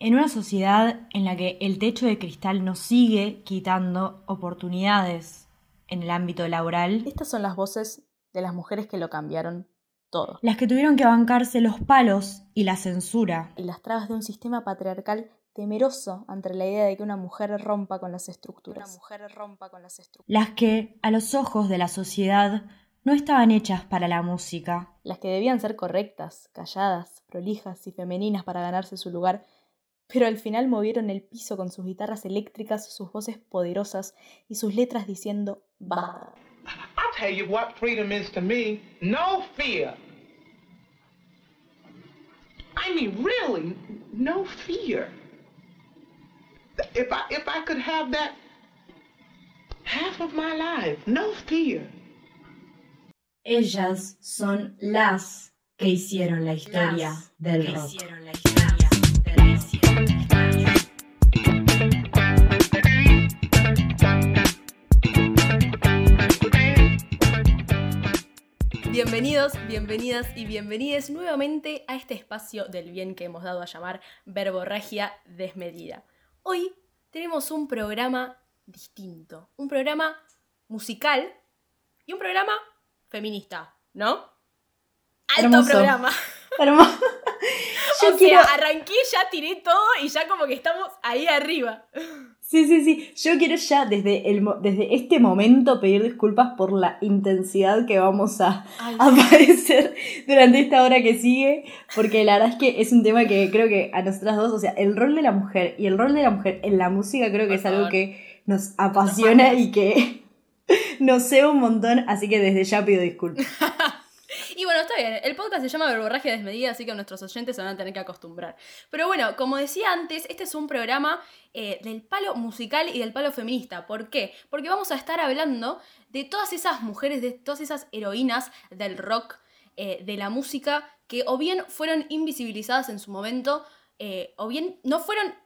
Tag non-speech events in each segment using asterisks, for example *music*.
En una sociedad en la que el techo de cristal nos sigue quitando oportunidades en el ámbito laboral, Estas son las voces de las mujeres que lo cambiaron todo. las que tuvieron que bancarse los palos y la censura, Y las trabas de un sistema patriarcal temeroso ante la idea de que una mujer rompa con las estructuras. Una mujer rompa con las estructuras. las que, a los ojos de la sociedad, no estaban hechas para la música, Las que debían ser correctas, calladas, prolijas y femeninas para ganarse su lugar, pero al final movieron el piso con sus guitarras eléctricas, sus voces poderosas y sus letras diciendo basta. I'll tell you what freedom is to me. No fear. I mean, really, no fear. If I if I could have that half of my life, no fear. Ellas son las que hicieron la historia Las del rock. Bienvenidos, bienvenidas y bienvenides nuevamente a este espacio del bien que hemos dado a llamar verborragia desmedida. Hoy tenemos un programa distinto, un programa musical y un programa feminista, ¿no? Alto Hermoso. programa. Hermoso. *laughs* Yo o quiero. sea, arranqué, ya tiré todo y ya como que estamos ahí arriba. Sí, sí, sí. Yo quiero ya desde, el, desde este momento pedir disculpas por la intensidad que vamos a aparecer durante esta hora que sigue, porque la verdad es que es un tema que creo que a nosotras dos, o sea, el rol de la mujer y el rol de la mujer en la música creo que Por es algo que nos apasiona y que *laughs* nos ceba un montón, así que desde ya pido disculpas. *laughs* Y bueno, está bien. El podcast se llama Verborragia Desmedida, así que nuestros oyentes se van a tener que acostumbrar. Pero bueno, como decía antes, este es un programa eh, del palo musical y del palo feminista. ¿Por qué? Porque vamos a estar hablando de todas esas mujeres, de todas esas heroínas del rock, eh, de la música, que o bien fueron invisibilizadas en su momento, eh, o bien no fueron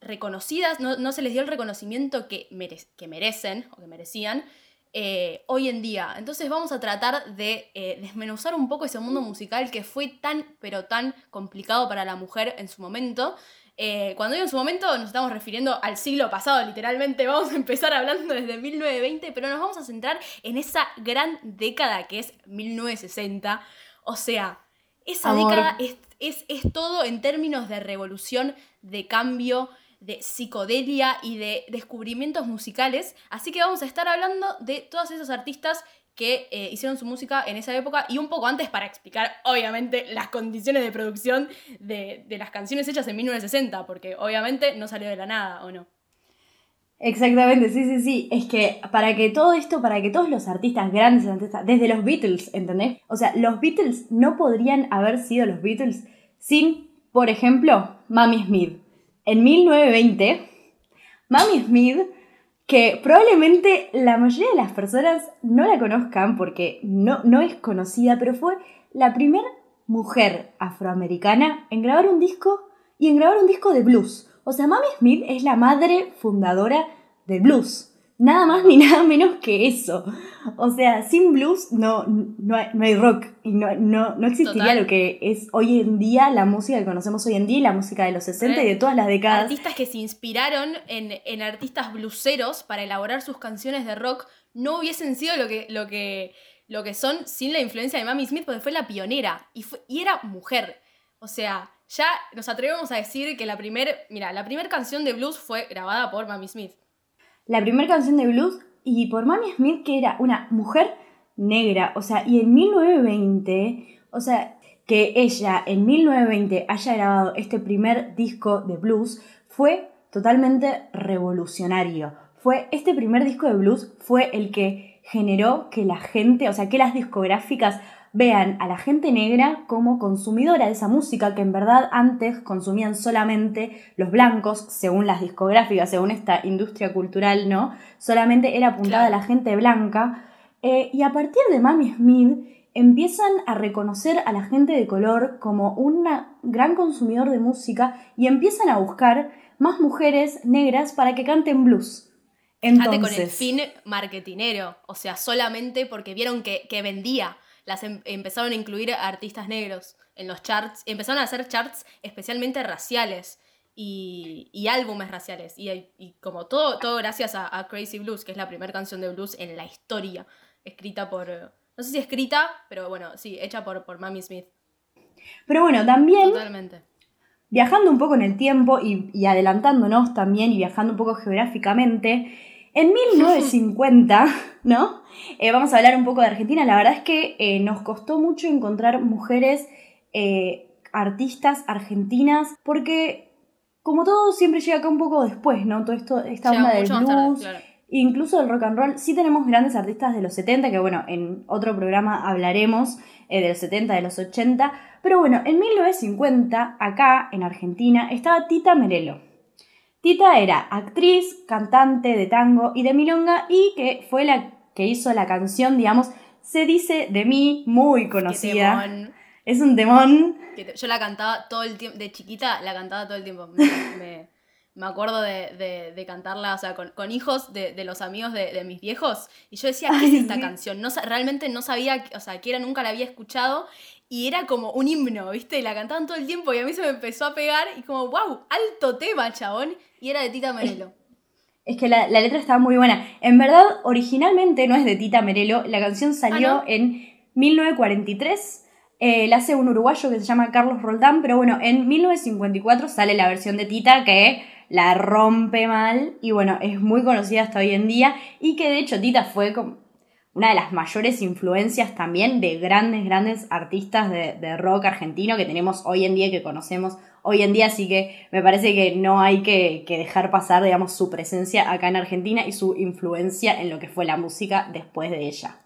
reconocidas, no, no se les dio el reconocimiento que, que merecen o que merecían eh, hoy en día. Entonces vamos a tratar de eh, desmenuzar un poco ese mundo musical que fue tan, pero tan complicado para la mujer en su momento. Eh, cuando digo en su momento nos estamos refiriendo al siglo pasado, literalmente *laughs* vamos a empezar hablando desde 1920, pero nos vamos a centrar en esa gran década que es 1960. O sea, esa Amor. década es, es, es todo en términos de revolución, de cambio, de psicodelia y de descubrimientos musicales. Así que vamos a estar hablando de todos esos artistas que eh, hicieron su música en esa época y un poco antes para explicar, obviamente, las condiciones de producción de, de las canciones hechas en 1960, porque obviamente no salió de la nada, ¿o no? Exactamente, sí, sí, sí. Es que para que todo esto, para que todos los artistas grandes, desde los Beatles, ¿entendés? O sea, los Beatles no podrían haber sido los Beatles sin, por ejemplo, Mami Smith. En 1920, Mami Smith, que probablemente la mayoría de las personas no la conozcan porque no, no es conocida, pero fue la primera mujer afroamericana en grabar un disco y en grabar un disco de blues. O sea, Mami Smith es la madre fundadora del blues. Nada más ni *laughs* nada menos que eso. O sea, sin blues no, no, hay, no hay rock y no, no, no existiría Total. lo que es hoy en día la música que conocemos hoy en día y la música de los 60 y de todas las décadas. Artistas que se inspiraron en, en artistas bluseros para elaborar sus canciones de rock no hubiesen sido lo que, lo que, lo que son sin la influencia de Mami Smith, porque fue la pionera y, fue- y era mujer. O sea, ya nos atrevemos a decir que la primer, mira, la primera canción de blues fue grabada por Mami Smith. La primera canción de blues y por Mami Smith que era una mujer negra, o sea, y en 1920, o sea, que ella en 1920 haya grabado este primer disco de blues fue totalmente revolucionario. Fue este primer disco de blues fue el que generó que la gente, o sea, que las discográficas vean a la gente negra como consumidora de esa música que en verdad antes consumían solamente los blancos, según las discográficas, según esta industria cultural, ¿no? Solamente era apuntada Claro. a la gente blanca. Eh, y a partir de Mami Smith empiezan a reconocer a la gente de color como un gran consumidor de música y empiezan a buscar más mujeres negras para que canten blues. Entonces, con el fin marketinero, o sea, solamente porque vieron que, que vendía. Las em- empezaron a incluir artistas negros en los charts, empezaron a hacer charts especialmente raciales. y, y álbumes raciales. Y, y, como todo, todo gracias a, a Crazy Blues, que es la primera canción de blues en la historia, escrita por... No sé si escrita, pero bueno, sí, hecha por, por Mami Smith. Pero bueno, también Totalmente. viajando un poco en el tiempo y, y adelantándonos también y viajando un poco geográficamente, en 1950, *laughs* ¿no? Eh, vamos a hablar un poco de Argentina. La verdad es que eh, nos costó mucho encontrar mujeres eh, artistas argentinas porque como todo siempre llega acá un poco después, ¿no? Todo esto, esta Llega onda del tarde, blues, claro. incluso del rock and roll. Sí tenemos grandes artistas de los 70, que bueno, en otro programa hablaremos de los 70, de los 80. Pero bueno, en 1950, acá en Argentina, estaba Tita Merelo. Tita era actriz, cantante de tango y de milonga y que fue la que hizo la canción, digamos, Se dice de mí, muy conocida. Es un temón. Yo la cantaba todo el tiempo, de chiquita la cantaba todo el tiempo. *laughs* Me, me- me acuerdo de, de- de cantarla, o sea, con, con hijos de, de los amigos de, de mis viejos. Y yo decía, ¿qué es esta canción? No, realmente no sabía, o sea, que era, nunca la había escuchado. Y era como un himno, ¿viste? Y la cantaban todo el tiempo y a mí se me empezó a pegar y como, wow, alto tema, chabón. Y era de Tita Merelo. Es que la, la letra estaba muy buena. En verdad, originalmente no es de Tita Merelo. La canción salió ¿no? en 1943. Eh, la hace un uruguayo que se llama Carlos Roldán. Pero bueno, en 1954 sale la versión de Tita que la rompe mal. Y bueno, es muy conocida hasta hoy en día. Y que de hecho Tita fue como una de las mayores influencias también de grandes, grandes artistas de, de rock argentino que tenemos hoy en día, que conocemos hoy en día, así que me parece que no hay que, que dejar pasar, digamos, su presencia acá en Argentina y su influencia en lo que fue la música después de ella.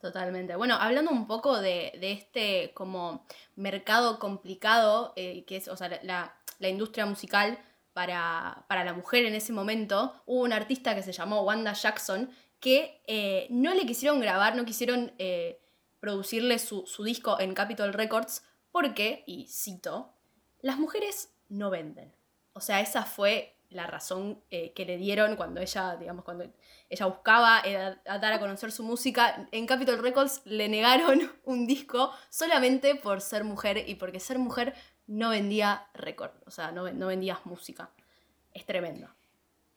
Totalmente. Bueno, hablando un poco de, de este como mercado complicado, eh, que es, o sea, la- la, industria musical para, para la mujer en ese momento, hubo una artista que se llamó Wanda Jackson que eh, no le quisieron grabar, no quisieron eh, producirle su, su disco en Capitol Records porque, y cito, las mujeres no venden. O sea, esa fue la razón eh, que le dieron cuando ella, digamos, cuando ella buscaba dar a conocer su música. En Capitol Records le negaron *laughs* un disco solamente por ser mujer y porque ser mujer no vendía récord, o sea, no, no vendías música. Es tremendo.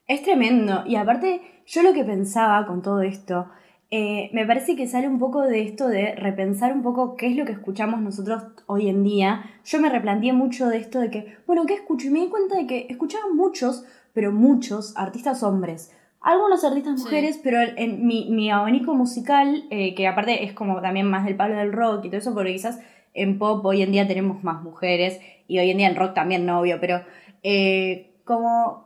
Es tremendo. Y aparte, yo lo que pensaba con todo esto, eh, me parece que sale un poco de esto de repensar un poco qué es lo que escuchamos nosotros hoy en día. Yo me replanteé mucho de esto de que, bueno, ¿qué escucho? Y me di cuenta de que escuchaba muchos, pero muchos artistas hombres. Algunos artistas Sí. mujeres, pero en mi, mi abanico musical, eh, que aparte es como también más del palo del rock y todo eso, porque quizás en pop hoy en día tenemos más mujeres y hoy en día en rock también, no obvio, pero eh, como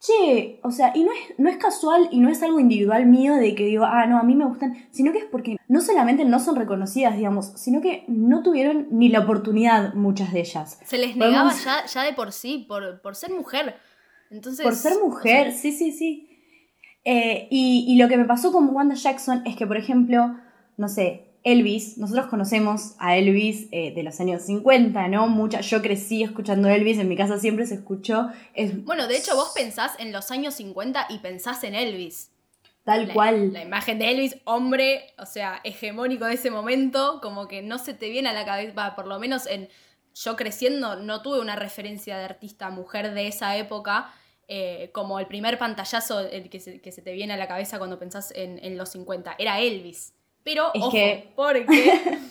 Che, o sea, y no es, no es casual y no es algo individual mío de que digo, ah, no, a mí me gustan, sino que es porque no solamente no son reconocidas, digamos, sino que no tuvieron ni la oportunidad muchas de ellas. Se les Podemos- negaba ya, ya de por sí, por, por ser mujer. Entonces, Por ser o mujer, sea, sí, sí, sí. Eh, y, y lo que me pasó con Wanda Jackson es que, por ejemplo, no sé, Elvis, nosotros conocemos a Elvis eh, de los años 50, ¿no? Mucha, yo crecí escuchando Elvis, en mi casa siempre se escuchó. Es bueno, de hecho vos pensás en los años 50 y pensás en Elvis. tal La, cual. la imagen de Elvis, hombre, o sea, hegemónico de ese momento, como que no se te viene a la cabeza, por lo menos en yo creciendo no tuve una referencia de artista mujer de esa época, eh, como el primer pantallazo el que, se, que se te viene a la cabeza cuando pensás en, en los 50, era Elvis. Pero, Es ojo, que- porque... *laughs*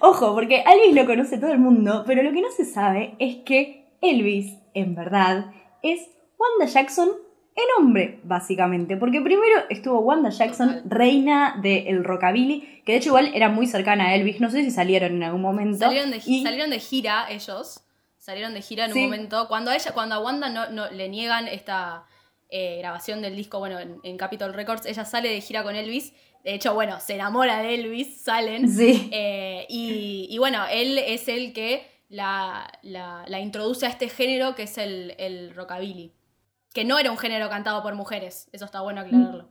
Ojo, porque Elvis lo conoce todo el mundo, pero lo que no se sabe es que Elvis, en verdad, es Wanda Jackson en hombre, básicamente. Porque primero estuvo Wanda Jackson, reina del rockabilly, que de hecho igual era muy cercana a Elvis, no sé si salieron en algún momento. Salieron de, y- salieron de gira ellos. Salieron de gira en Sí. un momento. Cuando a ella, cuando a Wanda no, no- le niegan esta eh, grabación del disco, bueno, en, en Capitol Records, ella sale de gira con Elvis. De hecho, bueno, se enamora de Elvis, salen. Sí. Eh, y, y bueno, él es el que la, la- la introduce a este género que es el, el rockabilly. Que no era un género cantado por mujeres. Eso está bueno aclararlo.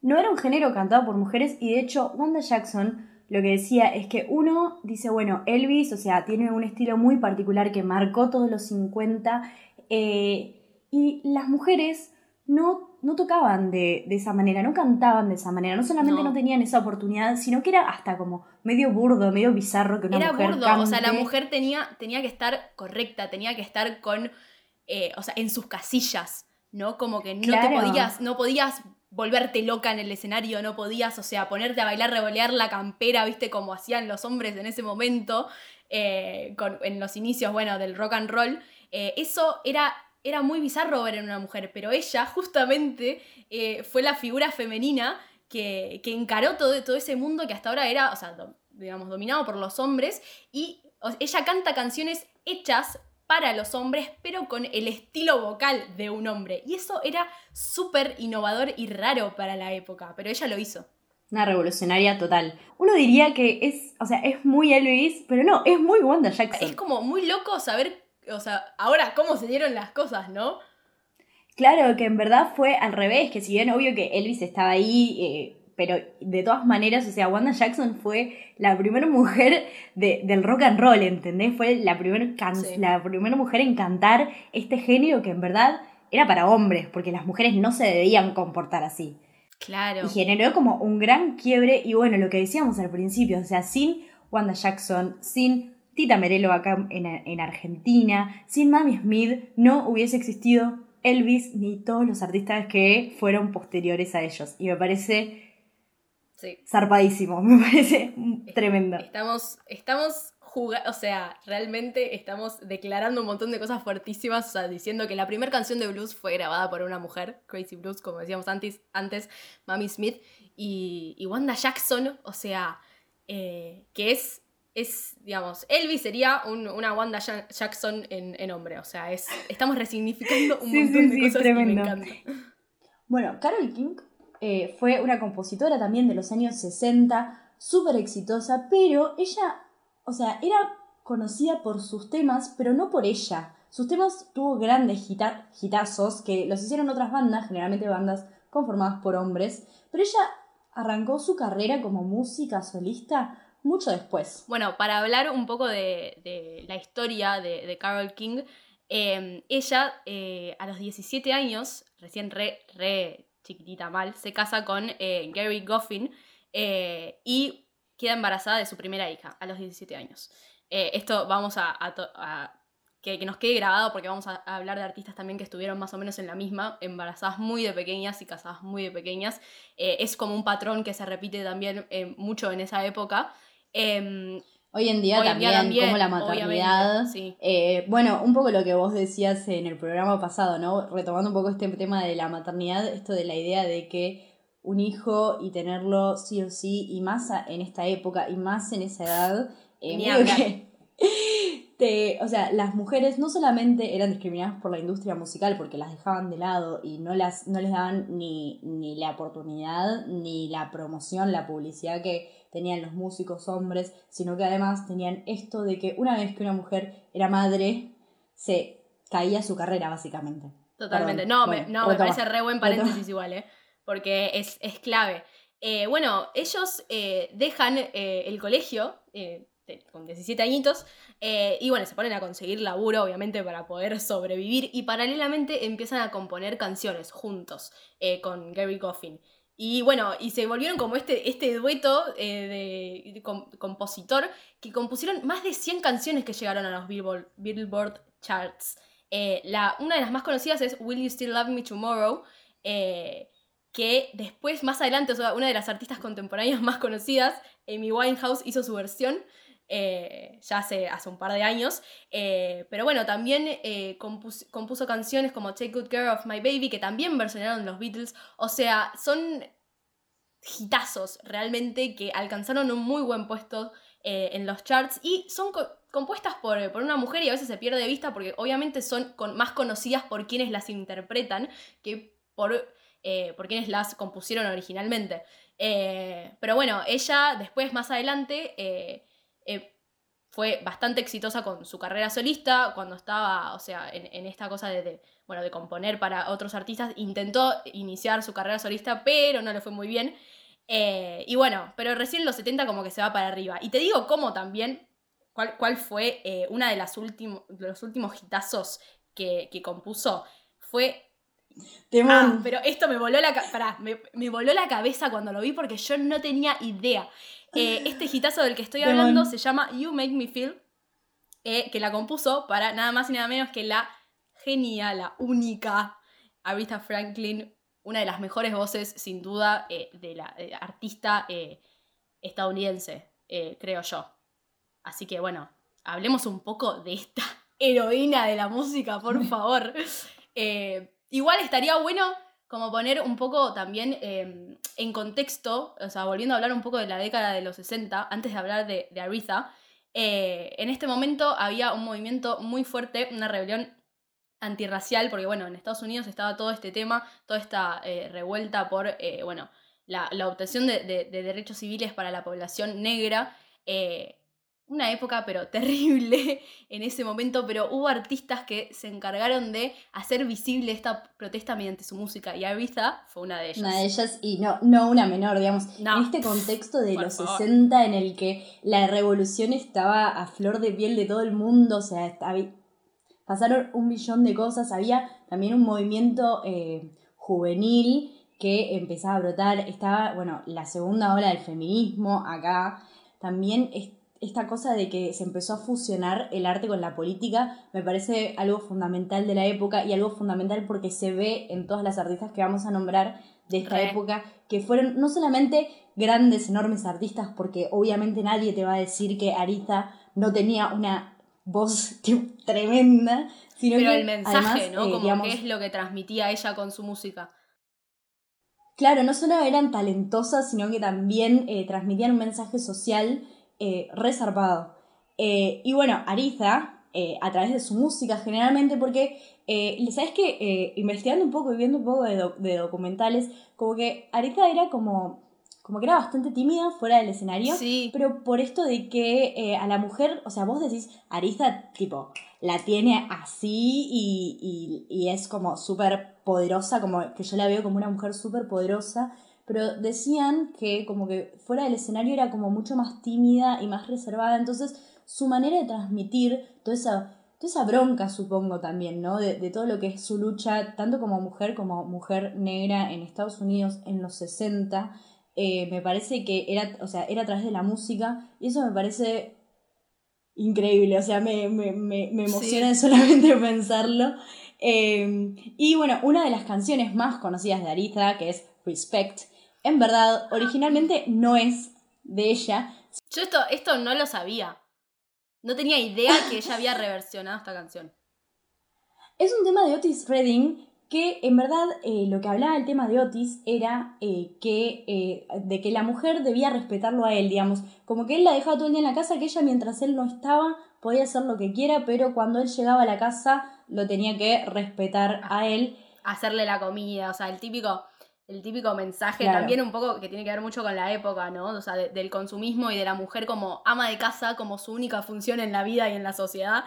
No era un género cantado por mujeres y de hecho Wanda Jackson lo que decía es que uno dice, bueno, Elvis, o sea, tiene un estilo muy particular que marcó todos los 50 eh, y las mujeres no, no tocaban de, de esa manera, no cantaban de esa manera, no solamente no. No. tenían esa oportunidad, sino que era hasta como medio burdo, medio bizarro que una Era mujer burdo, cante. o sea, la mujer tenía, tenía que estar correcta, tenía que estar con, eh, o sea, en sus casillas, ¿no? Como que no Claro. te podías, no podías volverte loca en el escenario, no podías, o sea, ponerte a bailar, revolear la campera, viste, como hacían los hombres en ese momento, eh, con- en los inicios, bueno, del rock and roll. Eh, eso era, era muy bizarro ver en una mujer, pero ella justamente eh, fue la figura femenina que, que encaró todo, todo ese mundo que hasta ahora era, o sea, do- digamos, dominado por los hombres y o- ella canta canciones hechas para los hombres, pero con el estilo vocal de un hombre. Y eso era súper innovador y raro para la época, pero ella lo hizo. Una revolucionaria total. Uno diría que es, o sea, es muy Elvis, pero no, es muy Wanda Jackson. Es como muy loco saber, o sea, ahora cómo se dieron las cosas, ¿no? Claro, que en verdad fue al revés, que si bien obvio que Elvis estaba ahí, eh, pero de todas maneras, o sea, Wanda Jackson fue la primera mujer de- del rock and roll, ¿entendés? Fue la primera, Sí. la primera mujer en cantar este género que en verdad era para hombres, porque las mujeres no se debían comportar así. Claro. Y generó como un gran quiebre, y bueno, lo que decíamos al principio, o sea, sin Wanda Jackson, sin Tita Merelo acá en, en Argentina, sin Mami Smith, no hubiese existido Elvis ni todos los artistas que fueron posteriores a ellos. Y me parece Sí. zarpadísimo, *laughs* me parece tremendo. Estamos, estamos jugando, o sea, realmente estamos declarando un montón de cosas fuertísimas, o sea, diciendo que la primera canción de blues fue grabada por una mujer, Crazy Blues, como decíamos antes, antes Mami Smith, y, y Wanda Jackson, o sea, eh, que es, es, digamos, Elvis sería un- una Wanda Ja- Jackson en, en hombre, o sea, es, estamos resignificando un Sí, montón sí, de sí, cosas tremendo. y me encanta. Bueno, Carol King eh, fue una compositora también de los años 60, súper exitosa, pero ella, o sea, era conocida por sus temas, pero no por ella. Sus temas tuvo grandes hita- hitazos que los hicieron otras bandas, generalmente bandas conformadas por hombres, pero ella arrancó su carrera como música solista mucho después. Bueno, para hablar un poco de, de la historia de, de Carol King, eh, ella eh, a los 17 años, recién re, re chiquitita mal, se casa con eh, Gary Goffin eh, y queda embarazada de su primera hija a los 17 años. Esto vamos a, que, que nos quede grabado porque vamos a, hablar de artistas también que estuvieron más o menos en la misma, embarazadas muy de pequeñas y casadas muy de pequeñas. Es como un patrón que se repite también mucho en esa época. Em, Hoy en día, Hoy en día también, como la maternidad. sí. Eh, bueno, un poco lo que vos decías en el programa pasado, ¿no? Retomando un poco este tema de la maternidad, esto de la idea de que un hijo y tenerlo sí o sí, y más en esta época, y más en esa edad, eh, Ni que *laughs* te- o sea, las mujeres no solamente eran discriminadas por la industria musical porque las dejaban de lado y no, las, no les daban ni, ni la oportunidad, ni la promoción, la publicidad que tenían los músicos hombres, sino que además tenían esto de que una vez que una mujer era madre, se caía su carrera básicamente. Totalmente. Perdón, no, bueno, me, no me parece re buen retoma. paréntesis igual, ¿eh? Porque es, es clave. Eh, bueno, ellos eh, dejan eh, el colegio con 17 añitos y bueno, se ponen a conseguir laburo, obviamente, para poder sobrevivir y paralelamente empiezan a componer canciones juntos con Gary Goffin. Y bueno, y se volvieron como este, este dueto eh, de, de com- compositor que compusieron más de 100 canciones que llegaron a los Billboard, Charts. Eh, la, una de las más conocidas es Will You Still Love Me Tomorrow, eh, que después, más adelante, una de las artistas contemporáneas *laughs* más conocidas, Amy Winehouse, hizo su versión, eh, ya hace, hace un par de años. Eh, pero bueno, también eh, compus- compuso canciones como Take Good Care of My Baby, que también versionaron los Beatles. O sea, son hitazos realmente que alcanzaron un muy buen puesto en los charts y son co- compuestas por, por una mujer y a veces se pierde de vista porque obviamente son más conocidas por quienes las interpretan que por, por quienes las compusieron originalmente. Pero bueno, ella después, más adelante, eh, fue bastante exitosa con su carrera solista, cuando estaba, o sea, en, en esta cosa de, de, bueno, de componer para otros artistas, intentó iniciar su carrera solista, pero no le fue muy bien. Eh, y bueno, pero recién en los 70 como que se va para arriba. Y te digo cómo también, cuál, cuál fue eh, una de, las últimos de los últimos hitazos que, que compuso, fue. Ah, pero esto me voló la, pará, me, me voló la cabeza cuando lo vi porque yo no tenía idea. Eh, este hitazo del que estoy hablando se llama You Make Me Feel, eh, que la compuso para nada más y nada menos que la genial, la única Aretha Franklin, una de las mejores voces, sin duda, eh, de la artista estadounidense, creo yo. Así que bueno, hablemos un poco de esta *laughs* heroína de la música, por *laughs* favor. Igual estaría bueno como poner un poco también eh, en contexto, o sea, volviendo a hablar un poco de la década de los 60, antes de hablar de, de Aretha, eh, en este momento había un movimiento muy fuerte, una rebelión antirracial, porque bueno, en Estados Unidos estaba todo este tema, toda esta eh, revuelta por, eh, bueno, la, obtención de, de- de derechos civiles para la población negra. Una época pero *laughs* terrible en ese momento, pero hubo artistas que se encargaron de hacer visible esta protesta mediante su música y Aretha fue una de ellas. Una de ellas, y no, no una menor, digamos, No. en este contexto de Por los favor. 60 en el que la revolución estaba a flor de piel de todo el mundo, o sea, estaba- pasaron un millón de cosas, había también un movimiento eh, juvenil que empezaba a brotar, estaba, bueno, la segunda ola del feminismo acá, también es- esta cosa de que se empezó a fusionar el arte con la política me parece algo fundamental de la época y algo fundamental porque se ve en todas las artistas que vamos a nombrar de esta Re. época que fueron no solamente grandes, enormes artistas, porque obviamente nadie te va a decir que Aretha no tenía una voz *laughs* tremenda, sino Pero que el mensaje, además, ¿no? eh, Como digamos, qué es lo que transmitía ella con su música. Claro, no solo eran talentosas, sino que también eh, transmitían un mensaje social eh, resarpado. Eh, y bueno, Ariza, eh, a través de su música generalmente, porque, eh, ¿sabes qué? investigando un poco y viendo un poco de, doc- de documentales, como que Ariza era como, como que era bastante tímida fuera del escenario. Sí. Pero por esto de que a la mujer, o sea, vos decís, Ariza, tipo, la tiene así y, y, y es como súper poderosa, como que yo la veo como una mujer súper poderosa, pero decían que como que fuera del escenario era como mucho más tímida y más reservada, entonces su manera de transmitir toda esa, toda esa bronca, supongo también, ¿no? De, de todo lo que es su lucha, tanto como mujer como mujer negra en Estados Unidos en los 60, eh, me parece que era, o sea, era a través de la música y eso me parece increíble, o sea, me, me, me, me emociona *laughs* solamente pensarlo. Eh, y bueno, una de las canciones más conocidas de Aretha, que es Respect, en verdad, originalmente no es de ella, Yo esto, esto no lo sabía. No tenía idea que ella había *laughs* reversionado esta canción. Es un tema de Otis Redding que en verdad eh, lo que hablaba el tema de Otis era eh, que eh, de que la mujer debía respetarlo a él, digamos, como que él la dejaba todo el día en la casa, que ella mientras él no estaba podía hacer lo que quiera, pero cuando él llegaba a la casa lo tenía que respetar a él. Hacerle la comida, o sea, el típico, el típico mensaje Claro. también un poco que tiene que ver mucho con la época, ¿no? O sea, de- del consumismo y de la mujer como ama de casa, como su única función en la vida y en la sociedad.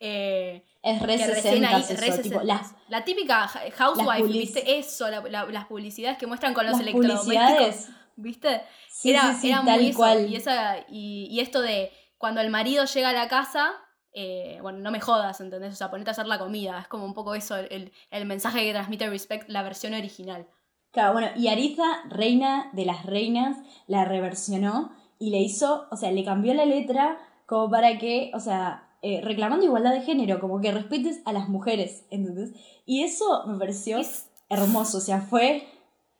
Eh, Es re que 60 recién ahí, eso, re tipo, 60s. las, La típica housewife, ¿viste? Eso, la- la- las publicidades que muestran con los las electrodomésticos. ¿viste? Sí, era sí, sí, era tal muy eso. cual. Y, esa, y, y esto de cuando el marido llega a la casa, eh, bueno, no me jodas, ¿entendés? O sea, ponete a hacer la comida. Es como un poco eso, el, el- el mensaje que transmite Respect, la versión original. Claro, bueno, y Ariza, reina de las reinas, la reversionó y le hizo, o sea, le cambió la letra como para que, o sea, eh, reclamando igualdad de género, como que respetes a las mujeres, ¿entendés? Y eso me pareció Es, hermoso, o sea, fue...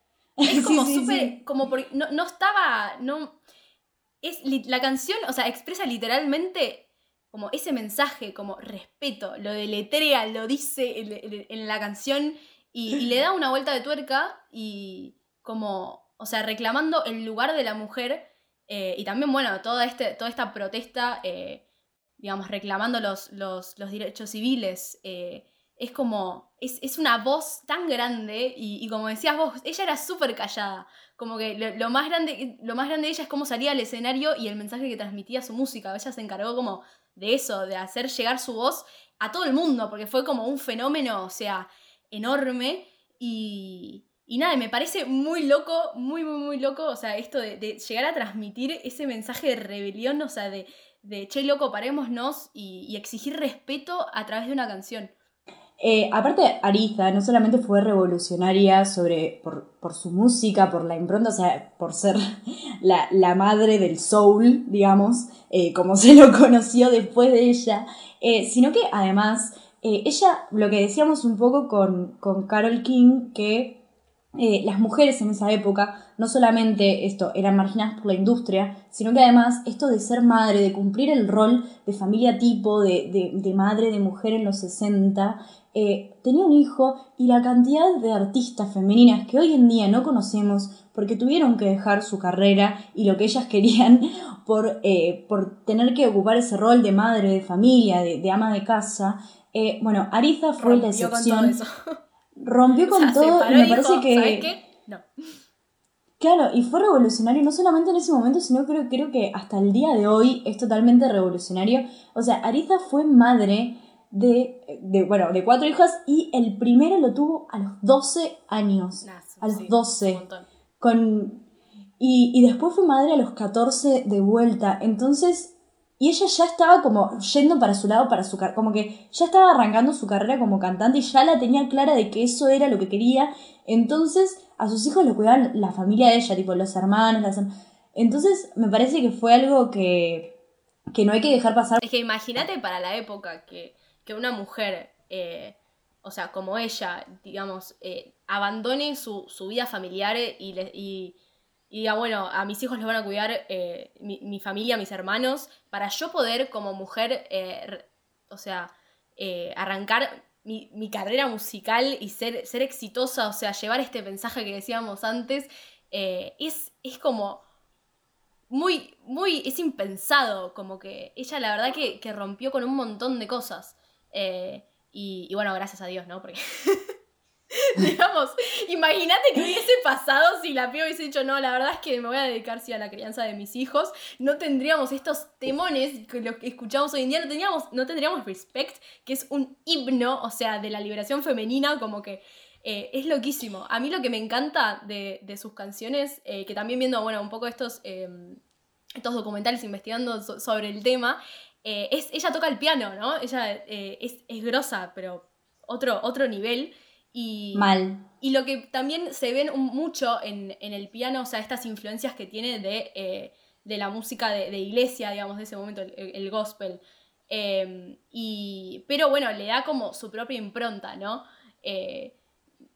*laughs* es como sí, súper, sí. como por, no, no estaba, no, es la canción, o sea, expresa literalmente como ese mensaje, como respeto, lo deletrea, lo dice en, en- en la canción y, le da una vuelta de tuerca y como, o sea, reclamando el lugar de la mujer eh, y también, bueno, toda, este, toda esta protesta, eh, digamos, reclamando los, los, los derechos civiles. eh, es como, es, es una voz tan grande y, y como decías vos, ella era súper callada. Como que lo, lo más grande, lo más grande de ella es cómo salía al escenario y el mensaje que transmitía su música. Ella se encargó como de eso, de hacer llegar su voz a todo el mundo, porque fue como un fenómeno, o sea, enorme. Y, y nada, me parece muy loco, muy, muy, muy loco, o sea, esto de, llegar a transmitir ese mensaje de rebelión, o sea, de, de che, loco, parémonos y, exigir respeto a través de una canción. Eh, aparte, Ariza no solamente fue revolucionaria sobre, por, su música, por la impronta, o sea, por ser *laughs* la, madre del soul, digamos, eh, como *laughs* se lo conoció después de ella, eh, sino que además, ella, lo que decíamos un poco con, con Carol King, que las mujeres en esa época no solamente esto eran marginadas por la industria, sino que además esto de ser madre, de cumplir el rol de familia tipo, de, de, madre, de mujer en los 60, eh, tenía un hijo y la cantidad de artistas femeninas que hoy en día no conocemos porque tuvieron que dejar su carrera y lo que ellas *laughs* querían por, eh, por tener que ocupar ese rol de madre, de familia, de, ama de casa. Eh, bueno, Ariza fue la excepción. Rompió con *laughs* todo y me parece que... No. Claro, y fue revolucionario no solamente en ese momento, sino creo, creo que hasta el día de hoy es totalmente revolucionario. O sea, Ariza fue madre de, bueno, de cuatro hijas y el primero lo tuvo a los 12 años. a los 12. Con, y, y, después fue madre a los 14 de vuelta. Entonces, y ella ya estaba como yendo para su lado, para su carrera, como que ya estaba arrancando su carrera como cantante y ya la tenía clara de que eso era lo que quería. Entonces, a sus hijos lo cuidaban la familia de ella, tipo los hermanos, las... Entonces, me parece que fue algo que, que no hay que dejar pasar. Es que imagínate para la época que que una mujer, eh, o sea, como ella, digamos, eh, abandone su, vida familiar y, y, diga, bueno, a mis hijos los van a cuidar eh, mi, familia, mis hermanos, para yo poder como mujer, o sea, arrancar mi, carrera musical y ser, ser exitosa, o sea, llevar este mensaje que decíamos antes, es, es como muy, muy, es impensado, como que ella la verdad que, rompió con un montón de cosas. Eh, y, bueno, gracias a Dios, ¿no? Porque, *laughs* *laughs* digamos, imagínate que hubiese pasado si la piba hubiese dicho, no, la verdad es que me voy a dedicar sí, a la crianza de mis hijos. No tendríamos estos temones que los que escuchamos hoy en día, no, tendríamos, no tendríamos Respect, que es un himno, o sea, de la liberación femenina, como que eh, es loquísimo. A mí lo que me encanta de, sus canciones, eh, que también viendo, bueno, un poco estos, estos documentales investigando sobre el tema, eh, es, ella toca el piano, ¿no? Ella es, es, grosa, pero otro, otro nivel. Y, Mal. Y lo que también se ven mucho en, el piano, o sea, estas influencias que tiene de, eh, la música de, iglesia, digamos, de ese momento, el, gospel. Em, y, pero bueno, le da como su propia impronta, ¿no?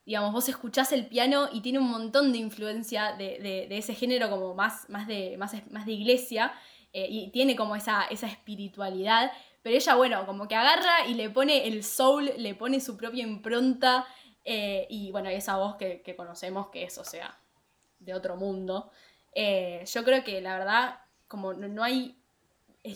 digamos, vos escuchás el piano y tiene un montón de influencia de, ese género como más, más, de, más, más de iglesia. Eh, y tiene como esa, esa espiritualidad, pero ella, bueno, como que agarra y le pone el soul, le pone su propia impronta eh, y bueno, esa voz que, conocemos que es, o sea, de otro mundo. Eh, yo creo que la verdad, como no hay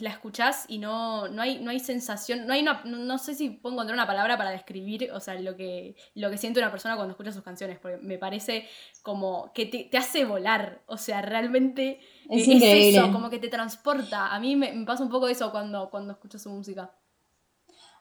la escuchás y no, no, hay, no hay sensación, no hay una, no, sé si puedo encontrar una palabra para describir, o sea, lo que, lo que siente una persona cuando escucha sus canciones, porque me parece como que te, hace volar, o sea, realmente es, eso, como que te transporta. A mí me, pasa un poco eso cuando, cuando escucho su música.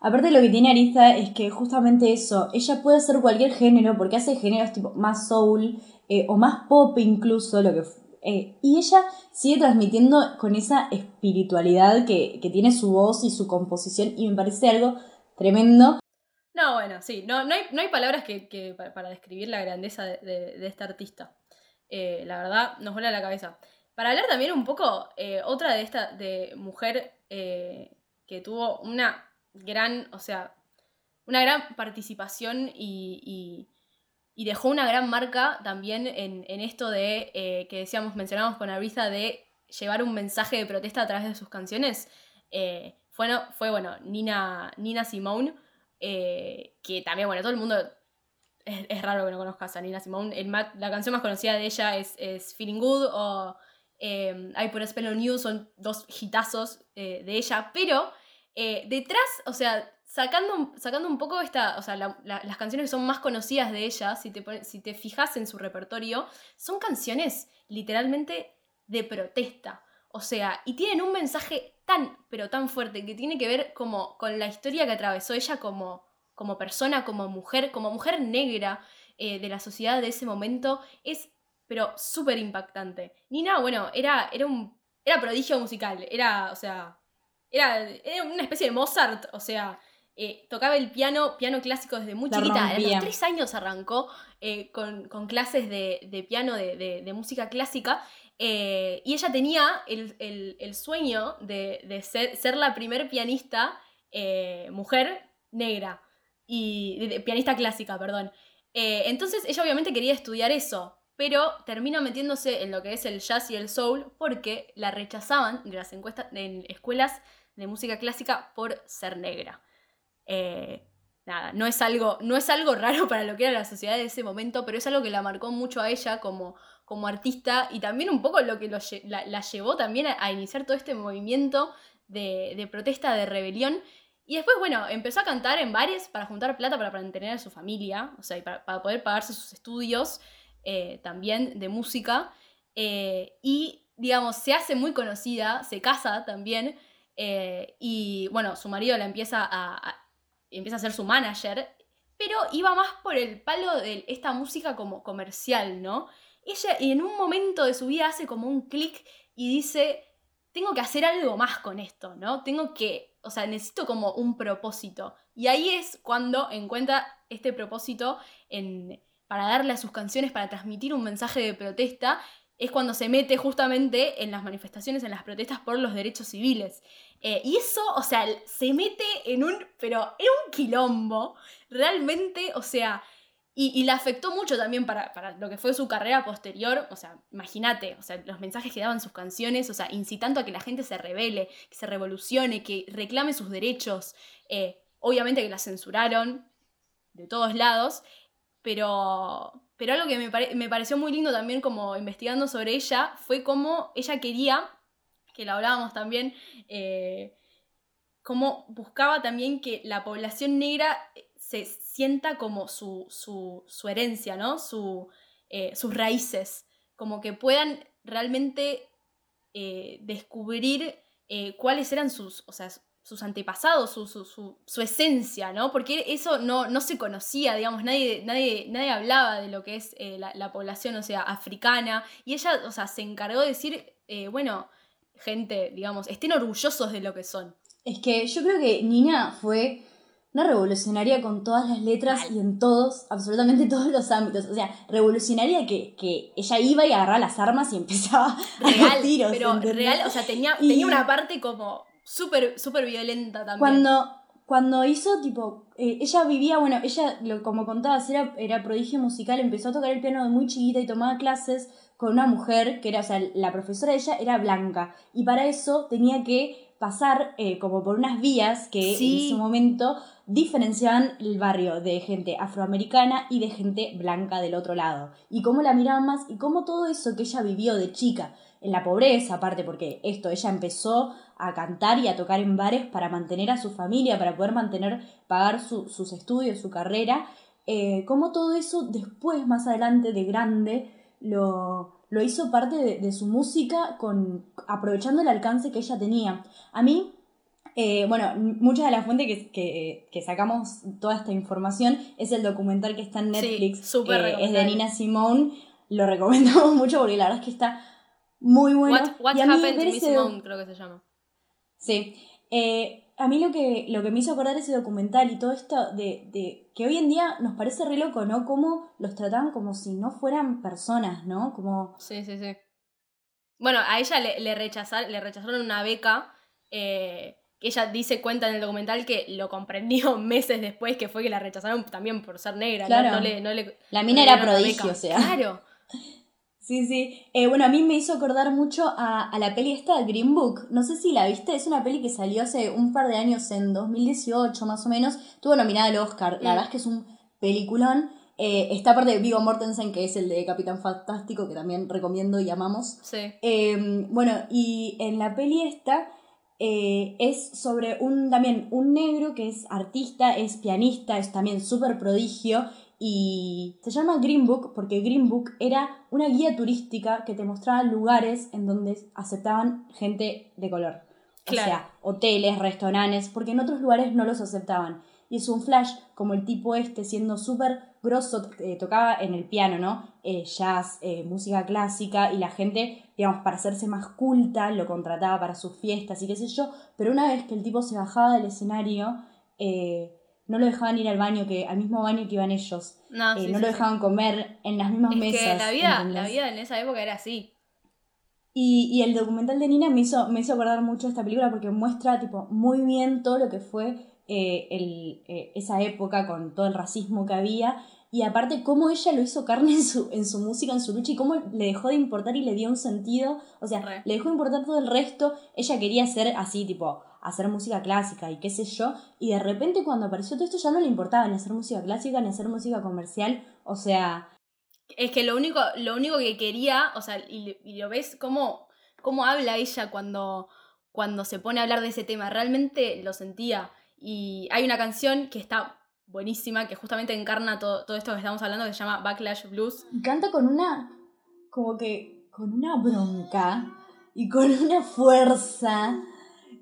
Aparte lo que tiene Arista es que justamente eso, ella puede hacer cualquier género, porque hace géneros tipo más soul eh, o más pop incluso, lo que eh, y ella sigue transmitiendo con esa espiritualidad que, tiene su voz y su composición y me parece algo tremendo. No, bueno, sí, no, no, hay, no hay palabras que, para, describir la grandeza de, esta artista. Eh, la verdad, nos vuela la cabeza. Para hablar también un poco, otra de esta, de mujer que tuvo una gran, o sea, una gran participación y y dejó una gran marca también en, esto de, eh, que decíamos, mencionamos con Aretha, de llevar un mensaje de protesta a través de sus canciones. Eh, fue, bueno, Nina, Nina Simone, eh, que también, bueno, todo el mundo, es, raro que no conozcas a Nina Simone. la canción más conocida de ella es, es Feeling Good o Put a Spell on You, son dos hitazos de ella, pero detrás, o sea, sacando, sacando un poco esta, o sea, las canciones que son más conocidas de ella, si te, si te fijas en su repertorio, son canciones literalmente de protesta. O sea, y tienen un mensaje tan, pero tan fuerte que tiene que ver como con la historia que atravesó ella como, como persona, como mujer, como mujer negra eh, de la sociedad de ese momento. Es, pero súper impactante. Nina, bueno, era, era un era prodigio musical, era, o sea, era, era una especie de Mozart, o sea, eh, tocaba el piano, piano clásico desde muy La chiquita. A los tres años arrancó eh, con, con clases de, de piano, de, de- de música clásica. eh, y ella tenía el, el- el sueño de, de ser, ser la primer pianista mujer negra. Y, pianista clásica, perdón. Entonces ella obviamente quería estudiar eso, pero termina metiéndose en lo que es el jazz y el soul porque la rechazaban de las encuestas en escuelas de música clásica por ser negra. Eh, nada, no es, algo, no es algo raro para lo que era la sociedad de ese momento, pero es algo que la marcó mucho a ella como, como artista y también un poco lo que la, llevó también a, iniciar todo este movimiento de, protesta, de rebelión. Y después, bueno, empezó a cantar en bares para juntar plata para mantener a su familia, o sea, para poder pagarse sus estudios eh, también de música. eh, y, digamos, se hace muy conocida, se casa también, eh, y, bueno, su marido la empieza a, a- empieza a ser su manager, pero iba más por el palo de esta música como comercial, ¿no? Ella en un momento de su vida hace como un clic y dice, tengo que hacer algo más con esto, ¿no? Tengo que, o sea, necesito como un propósito. Y ahí es cuando encuentra este propósito en, para darle a sus canciones, para transmitir un mensaje de protesta, es cuando se mete justamente en las manifestaciones, en las protestas por los derechos civiles. Eh, y eso, o sea, se mete en un, pero en un quilombo, realmente, o sea, y, y la afectó mucho también para, para lo que fue su carrera posterior, o sea, imagínate, o sea, los mensajes que daban sus canciones, o sea, incitando a que la gente se rebele, que se revolucione, que reclame sus derechos. Eh, obviamente que la censuraron de todos lados, pero, pero algo que me, me pareció muy lindo también como investigando sobre ella fue cómo ella quería, que lo hablábamos también, eh, cómo buscaba también que la población negra se sienta como su, su, su herencia, ¿no? Eh, sus raíces, como que puedan realmente eh, descubrir eh, cuáles eran sus, sus antepasados, su, su, su, su esencia, ¿no? Porque eso no, no se conocía, digamos, nadie, nadie, nadie hablaba de lo que es eh, la, la población, o sea, africana, y ella, o sea, se encargó de decir, eh, bueno, gente, digamos, estén orgullosos de lo que son. Es que yo creo que Nina fue una revolucionaria con todas las letras Mal. y en todos, absolutamente todos los ámbitos. O sea, revolucionaria que, que ella iba y agarraba las armas y *laughs* empezaba a Real, los tiros. pero ¿entendés? real, o sea, tenía, Y- tenía una parte como súper, súper violenta también. Cuando, cuando hizo, tipo, eh, ella vivía, bueno, ella, lo, como contabas, era, era prodigio musical, empezó a tocar el piano de muy chiquita y tomaba clases con una mujer que era, o sea, la profesora de ella era blanca. Y para eso tenía que pasar eh, como por unas vías que Sí. en ese momento diferenciaban el barrio de gente afroamericana y de gente blanca del otro lado. Y cómo la miraban más y cómo todo eso que ella vivió de chica, en la pobreza aparte, porque esto, ella empezó a cantar y a tocar en bares para mantener a su familia, para poder mantener, pagar su- sus estudios, su carrera, eh, cómo todo eso después, más adelante, de grande, lo, lo hizo parte de, de su música con, aprovechando el alcance que ella tenía. A mí, eh, bueno, muchas de las fuentes que, que, que sacamos toda esta información es el documental que está en Sí, Netflix, súper eh, es de. Nina Simone, lo recomendamos *laughs* mucho porque la verdad es que está muy bueno. What, What Y a mí Happened ese- Simone, creo que se llama. Sí. Eh, a mí lo que, lo que me hizo acordar ese documental y todo esto de, de que hoy en día nos parece re loco, ¿no? Cómo los trataban como si no fueran personas, ¿no? Como... Sí, sí, sí. Bueno, a ella le, le, rechazar- le rechazaron una beca eh, que ella dice, cuenta en el documental que lo comprendió *laughs* meses después, que fue que la rechazaron también por ser negra. Claro. No le, no le- La mina era prodigio, o sea. Claro. Sí, sí. Eh, bueno, a mí me hizo acordar mucho a, a la peli esta, Green Book. No sé si la viste, es una peli que salió hace un par de años, en 2018 más o menos. Tuvo nominada al Oscar. La Mm. verdad es que es un peliculón. Eh, está aparte de Vigo Mortensen, que es el de Capitán Fantástico, que también recomiendo y amamos. Sí. Eh, bueno, y en la peli esta eh, es sobre un también un negro que es artista, es pianista, es también súper prodigio y se llama Green Book porque Green Book era una guía turística que te mostraba lugares en donde aceptaban gente de color. Claro. O sea, hoteles, restaurantes, porque en otros lugares no los aceptaban. Y es un flash como el tipo este, siendo súper grosso, eh, tocaba en el piano, ¿no? Eh, jazz, eh, música clásica, y la gente, digamos, para hacerse más culta, lo contrataba para sus fiestas y qué sé yo. Pero una vez que el tipo se bajaba del escenario, eh, no lo dejaban ir al baño, que al mismo baño que iban ellos. No, Eh, sí, no sí, lo sí. dejaban comer en las mismas Es mesas. que la vida, ¿entendés? la vida en esa época era así. Y, y el documental de Nina me hizo, me hizo acordar mucho de esta película porque muestra tipo, muy bien todo lo que fue eh, el, eh, esa época con todo el racismo que había. Y aparte cómo ella lo hizo carne en su, en su música, en su lucha, y cómo le dejó de importar y le dio un sentido. O sea, Re. le dejó de importar todo el resto. Ella quería hacer así, tipo, hacer música clásica y qué sé yo. Y de repente cuando apareció todo esto ya no le importaba ni hacer música clásica ni hacer música comercial. O sea, Es que lo único, lo único que quería, o sea, y, y lo ves cómo, cómo habla ella cuando, cuando se pone a hablar de ese tema, realmente lo sentía. Y hay una canción que está buenísima, que justamente encarna todo, todo esto que estamos hablando, que se llama Backlash Blues. Canta con una. como que. con una bronca y con *laughs* una fuerza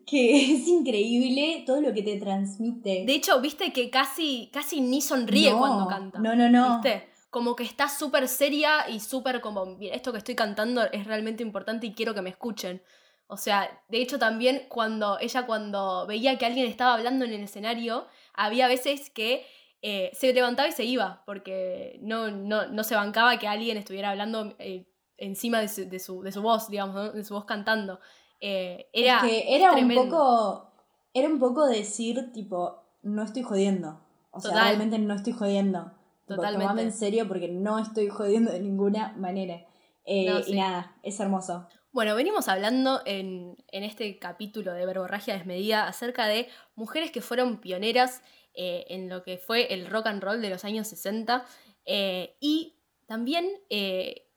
que es increíble todo lo que te transmite. De hecho, viste que casi, casi ni sonríe No, cuando canta. No, no, no. ¿Viste? Como que está súper seria y súper como, "Mira, esto que estoy cantando es realmente importante y quiero que me escuchen. O sea, de hecho también cuando ella cuando veía que alguien estaba hablando en el escenario, había veces que eh, se levantaba y se iba, porque no, no, no se bancaba que alguien estuviera hablando eh, encima de su, de, su, de su voz, digamos, ¿no? de su voz cantando. Eh, era, es que era un poco. Era un poco decir, tipo, no estoy jodiendo. O sea, realmente no estoy jodiendo. Totalmente. tomame en serio porque no estoy jodiendo de ninguna manera. Eh, No, Y nada, es hermoso. Bueno, venimos hablando en, en este capítulo de Verborragia Desmedida acerca de mujeres que fueron pioneras eh, en lo que fue el rock and roll de los años 60 eh, y también eh,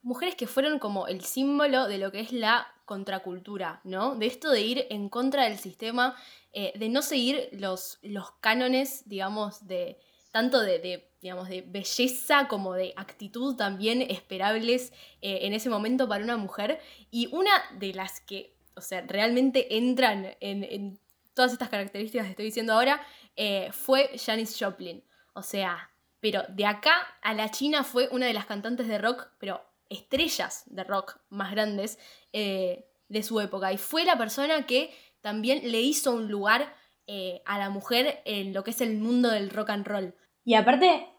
mujeres que fueron como el símbolo de lo que es la contracultura, ¿no? De esto de ir en contra del sistema, de no seguir los, los cánones, digamos, de tanto de, digamos, de belleza como de actitud también esperables eh, en ese momento para una mujer. Y una de las que, o sea, realmente entran en, todas estas características que estoy diciendo ahora, eh, fue Janis Joplin. O sea, pero de acá a la China fue una de las cantantes de rock, pero estrellas de rock más grandes eh, de su época. Y fue la persona que también le hizo un lugar a la mujer en lo que es el mundo del rock and roll. Y aparte,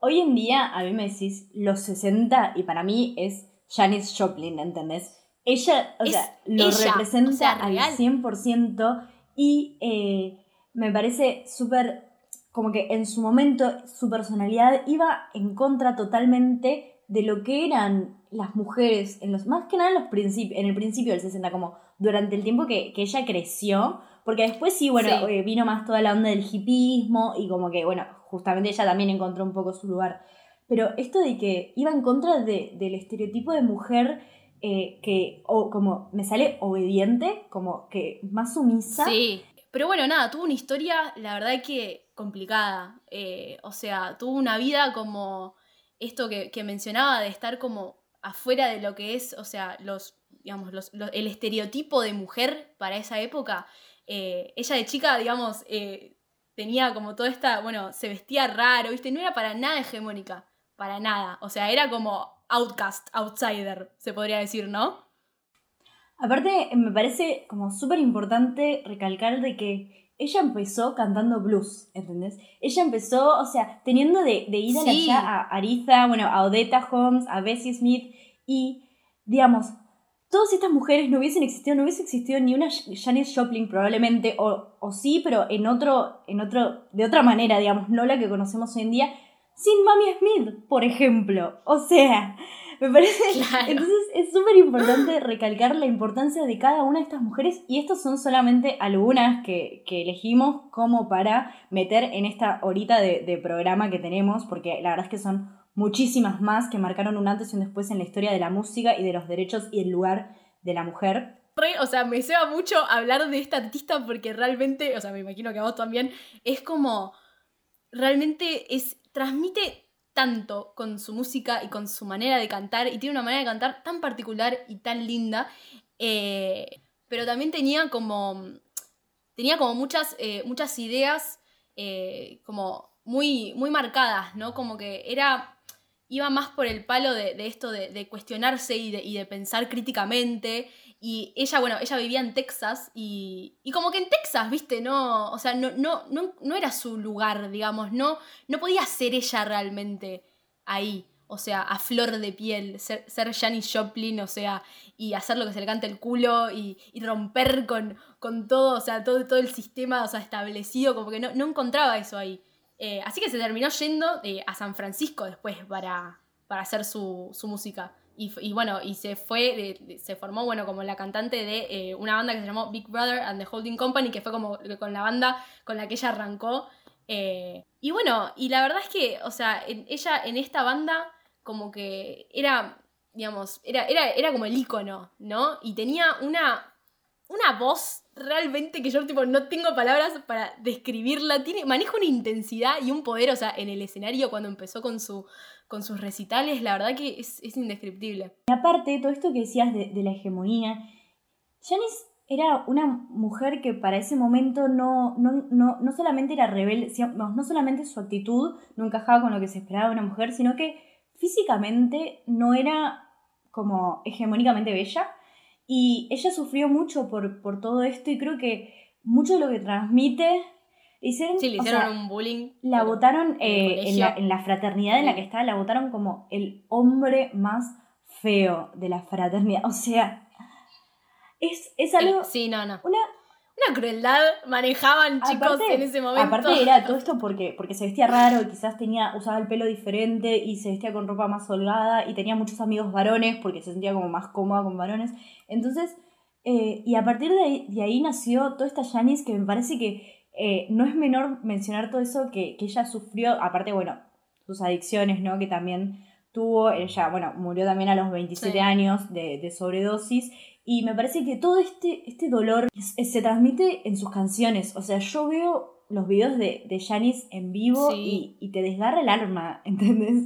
hoy en día a mí me decís los 60 y para mí es Janis Joplin, ¿entendés? Ella, o Es sea, lo ella, representa o sea, al real. 100% y eh, me parece súper, como que en su momento su personalidad iba en contra totalmente de lo que eran las mujeres, en los, más que nada en, los principi- en el principio del 60, como durante el tiempo que, que ella creció, porque después sí, bueno, Sí. eh, vino más toda la onda del hipismo y como que, bueno, justamente ella también encontró un poco su lugar. Pero esto de que iba en contra de- del estereotipo de mujer eh, que, o como me sale obediente, como que más sumisa. Sí. Pero bueno, nada, tuvo una historia, la verdad que complicada. Eh, o sea, tuvo una vida como esto que, que mencionaba de estar como afuera de lo que es, o sea, los, digamos, los, los- el estereotipo de mujer para esa época. Eh, ella de chica, digamos, eh, tenía como toda esta, bueno, se vestía raro, ¿viste? No era para nada hegemónica, para nada. O sea, era como outcast, outsider, se podría decir, ¿no? Aparte, me parece como súper importante recalcar de que ella empezó cantando blues, ¿entendés? Ella empezó, o sea, teniendo de, de ir a la Sí. allá a Aretha, bueno, a Odetta Holmes, a Bessie Smith, y, digamos, todas estas mujeres no hubiesen existido, no hubiese existido ni una Janis Joplin probablemente, o, o sí, pero en otro, en otro, de otra manera, digamos, no la que conocemos hoy en día, sin Mami Smith, por ejemplo. O sea, me parece... *laughs* Claro. Entonces es súper importante *laughs* recalcar la importancia de cada una de estas mujeres y estas son solamente algunas que, que elegimos como para meter en esta horita de, de programa que tenemos, porque la verdad es que son muchísimas más que marcaron un antes y un después en la historia de la música y de los derechos y el lugar de la mujer. O sea, me ceba mucho hablar de esta artista porque realmente, o sea, me imagino que a vos también, es como, realmente es, transmite tanto con su música y con su manera de cantar y tiene una manera de cantar tan particular y tan linda, eh, pero también tenía como, tenía como muchas, eh, muchas ideas eh, como muy, muy marcadas, ¿no? Como que era iba más por el palo de, esto de, cuestionarse y de, y de, pensar críticamente. Y ella, bueno, ella vivía en Texas y, y como que en Texas, viste, no, o sea, no, no, no, no era su lugar, digamos, no, no podía ser ella realmente ahí o sea, a flor de piel, ser, ser Janis Joplin, o sea, y hacer lo que se le cante el culo y, romper con, con, todo, o sea, todo, todo el sistema o sea, establecido, como que no, no encontraba eso ahí. Eh, así que se terminó yendo eh, a San Francisco después para, para hacer su, música. Y, bueno, y se fue, se formó, bueno, como la cantante de eh, una banda que se llamó Big Brother and the Holding Company, que fue como con la banda con la que ella arrancó. y bueno, y la verdad es que, o sea, ella en esta banda como que era, digamos, era, era, era como el icono, ¿no? Y tenía una, una voz realmente que yo tipo no tengo palabras para describirla. Tiene, maneja una intensidad y un poder, o sea, en el escenario cuando empezó con, su, con sus recitales, la verdad que es, indescriptible. Y aparte, todo esto que decías de, la hegemonía, Janis era una mujer que para ese momento no, no, solamente era rebelde, no, no solamente su actitud no encajaba con lo que se esperaba de una mujer, sino que físicamente no era como hegemónicamente bella y ella sufrió mucho por, por todo esto y creo que mucho de lo que transmite... Hicieron, sí, le hicieron un bullying. La votaron eh, en, la, en, la, fraternidad en la que estaba, la votaron como el hombre más feo de la fraternidad. *laughs* O sea, es, es algo... Sí, no, no. Una una crueldad manejaban chicos en ese momento. Aparte era todo esto porque, porque se vestía raro y quizás tenía, usaba el pelo diferente y se vestía con ropa más holgada y tenía muchos amigos varones porque se sentía como más cómoda con varones. Entonces, eh, y a partir de ahí, de ahí, nació toda esta Janice que me parece que eh, no es menor mencionar todo eso que, que ella sufrió, aparte, bueno, sus adicciones, ¿no? Que también tuvo, ella, bueno, murió también a los 27 años de, de sobredosis y me parece que todo este, este dolor se transmite en sus canciones. O sea, yo veo los videos de, de Janis en vivo y, te desgarra el alma, *laughs* ¿entendés?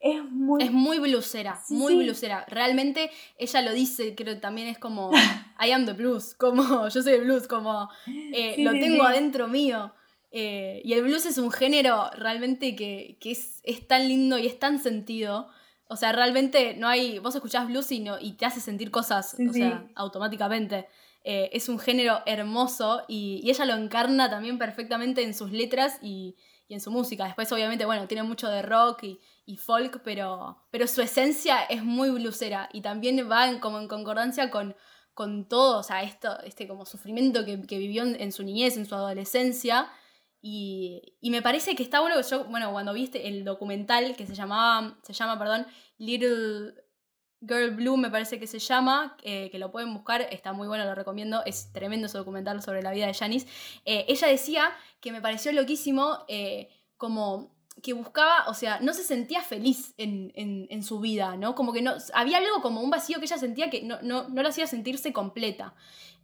Es muy... Es muy blusera, muy blusera. Realmente ella lo dice, creo también es como, I am the blues, como *laughs* yo soy el blues, como eh, lo tengo adentro mío. Eh, y el blues es un género realmente que, que es, es, tan lindo y es tan sentido. O sea, realmente no hay. Vos escuchás blues y, no, y te hace sentir cosas, o sea, automáticamente. Eh, es un género hermoso y, ella lo encarna también perfectamente en sus letras y, en su música. Después, obviamente, bueno, tiene mucho de rock y, folk, pero, pero su esencia es muy blusera y también va en, como en concordancia con, con todo, o sea, esto, este como sufrimiento que, vivió en, su niñez, en su adolescencia. Y, me parece que está bueno que yo, bueno, cuando viste el documental que se llamaba, se llama, perdón, Little Girl Blue, me parece que se llama, eh, que lo pueden buscar, está muy bueno, lo recomiendo, es tremendo ese documental sobre la vida de Janice. Eh, ella decía que me pareció loquísimo, eh, como que buscaba, o sea, no se sentía feliz en, su vida, ¿no? Como que no, había algo como un vacío que ella sentía que no, no, no la hacía sentirse completa.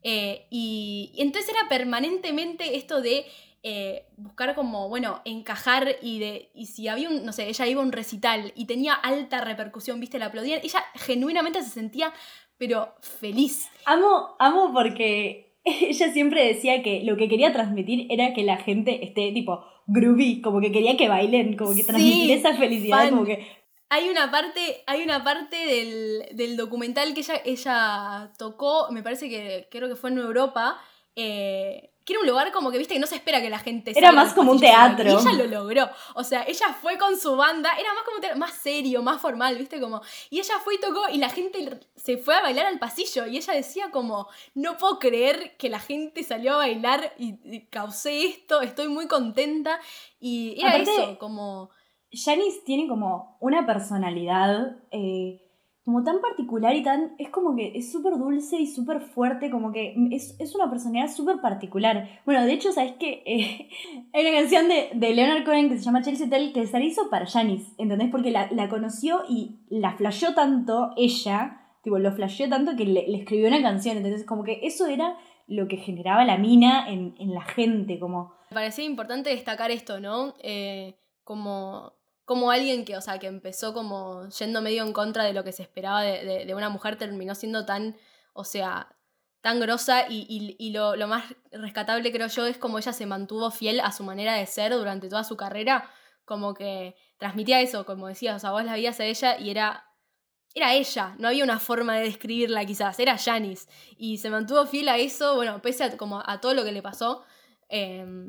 y, entonces era permanentemente esto de eh, buscar como, bueno, encajar y de. Y si había un, no sé, ella iba a un recital y tenía alta repercusión, viste, la aplaudían, ella genuinamente se sentía, pero feliz. Amo, amo porque *laughs* ella siempre decía que lo que quería transmitir era que la gente esté tipo groovy, como que quería que bailen, como que transmitir esa felicidad, como que hay una parte, hay una parte del, del, documental que ella, ella tocó, me parece que creo que fue en Europa, eh, que era un lugar como que, viste, que no se espera que la gente... Era más como un teatro. Y ella lo logró. O sea, ella fue con su banda, era más como un teatro, más serio, más formal, viste, como... Y ella fue y tocó y la gente se fue a bailar al pasillo y ella decía como, no puedo creer que la gente salió a bailar y, causé esto, estoy muy contenta. Y era eso, como... Janice tiene como una personalidad... Eh, como tan particular y tan... Es como que es súper dulce y súper fuerte, como que es, una personalidad súper particular. Bueno, de hecho, ¿sabes qué? Eh, *laughs* hay una canción de, de, Leonard Cohen que se llama Chelsea Tell que se la hizo para Janice, ¿entendés? Porque la, conoció y la flasheó tanto ella, tipo, lo flasheó tanto que le, escribió una canción, entonces como que eso era lo que generaba la mina en, en la gente, como... Me parecía importante destacar esto, ¿no? Eh, como como alguien que, o sea, que empezó como yendo medio en contra de lo que se esperaba de, una mujer, terminó siendo tan, o sea, tan grosa y, lo, más rescatable creo yo es como ella se mantuvo fiel a su manera de ser durante toda su carrera, como que transmitía eso, como decías, o sea, vos la veías a ella y era era ella, no había una forma de describirla quizás, era Janis. Y se mantuvo fiel a eso, bueno, pese a, como a todo lo que le pasó. Em,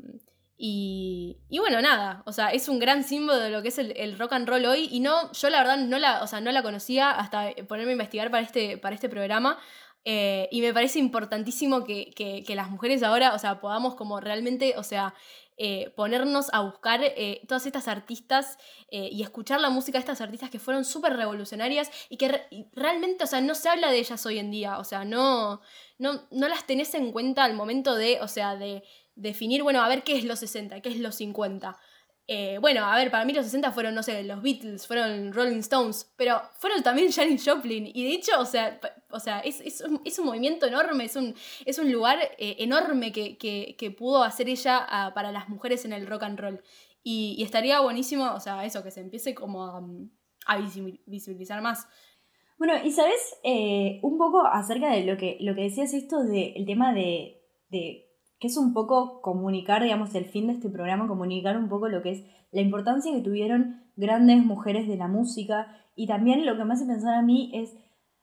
y, y, bueno, nada, o sea, es un gran símbolo de lo que es el, rock and roll hoy. Y no, yo la verdad no la, o sea, no la conocía hasta ponerme a investigar para este, para este programa. Eh, y me parece importantísimo que, que, las mujeres ahora, o sea, podamos como realmente, o sea, eh, ponernos a buscar eh, todas estas artistas eh, y escuchar la música de estas artistas que fueron súper revolucionarias y que realmente, o sea, no se habla de ellas hoy en día, o sea, no, no, no las tenés en cuenta al momento de, o sea, de definir, bueno, a ver qué es los 60, qué es los 50. Eh, bueno, a ver, para mí los 60 fueron, no sé, los Beatles, fueron Rolling Stones, pero fueron también *laughs* Janis Joplin. Y de hecho, o sea, o sea es, es, un, es, un, movimiento enorme, es un, es un lugar eh, enorme que, que, que, pudo hacer ella ah, para las mujeres en el rock and roll. Y, estaría buenísimo, o sea, eso, que se empiece como a, a visibilizar más. Bueno, y sabes, eh, un poco acerca de lo que, lo que decías esto del tema de que es un poco comunicar, digamos, el fin de este programa, comunicar un poco lo que es la importancia que tuvieron grandes mujeres de la música. Y también lo que me hace pensar a mí es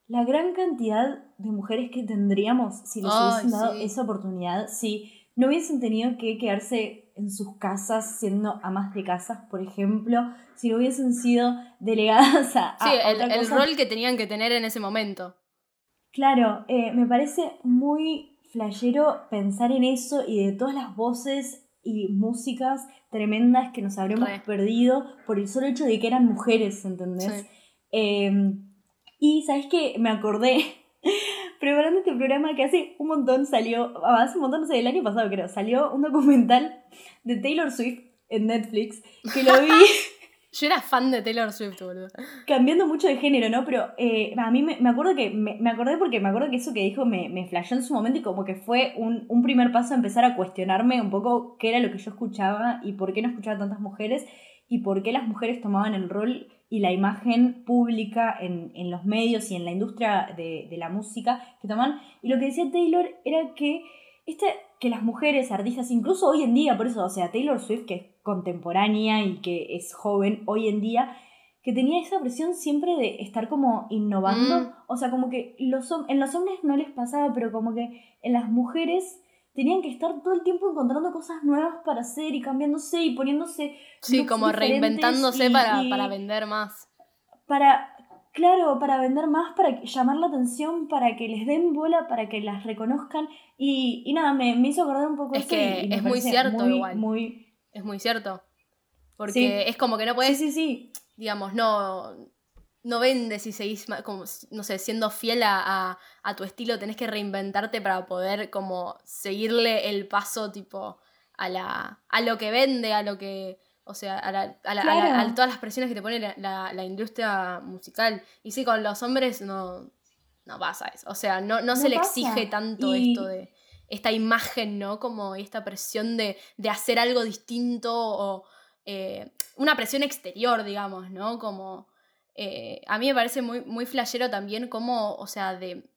la gran cantidad de mujeres que tendríamos si les hubiesen dado esa oportunidad, si no hubiesen tenido que quedarse en sus casas siendo amas de casas, por ejemplo, si no hubiesen sido delegadas a... Sí, el, rol que tenían que tener en ese momento. Claro, eh, me parece muy flashero pensar en eso y de todas las voces y músicas tremendas que nos habremos perdido por el solo hecho de que eran mujeres, ¿entendés? Em, y sabes que me acordé, *laughs* preparando este programa que hace un montón salió, hace un montón, no sé, el año pasado creo, salió un documental de Taylor Swift en Netflix, que lo vi *laughs* Yo era fan de Taylor Swift, boludo. Cambiando mucho de género, ¿no? Pero eh, a mí me, acuerdo que. Me, acordé porque me acuerdo que eso que dijo me, me flashó en su momento y como que fue un, un, primer paso a empezar a cuestionarme un poco qué era lo que yo escuchaba y por qué no escuchaba tantas mujeres y por qué las mujeres tomaban el rol y la imagen pública en, en los medios y en la industria de, de la música que toman. Y lo que decía Taylor era que este, que las mujeres artistas, incluso hoy en día, por eso, o sea, Taylor Swift, que es contemporánea y que es joven hoy en día, que tenía esa presión siempre de estar como innovando. Mm. O sea, como que los, en los hombres no les pasaba, pero como que en las mujeres tenían que estar todo el tiempo encontrando cosas nuevas para hacer y cambiándose y poniéndose. Sí, como reinventándose para, para vender más. Para, Claro, para vender más, para llamar la atención, para que les den bola, para que las reconozcan. Y, y nada, me, me hizo acordar un poco Es que es muy cierto igual. Muy... Es muy cierto. Porque es como que no puedes, sí, sí, digamos, no, no vendes y seguís, como, no sé, siendo fiel a, a, tu estilo, tenés que reinventarte para poder como seguirle el paso tipo a, la, a lo que vende, a lo que o sea, a, la, a, todas las presiones que te pone la, industria musical. Y sí, con los hombres no, no pasa eso. O sea, no, no, se le exige tanto esto de esta imagen, ¿no? Como esta presión de, de hacer algo distinto o eh, una presión exterior, digamos, ¿no? Como eh, a mí me parece muy, muy flashero también como, o sea, de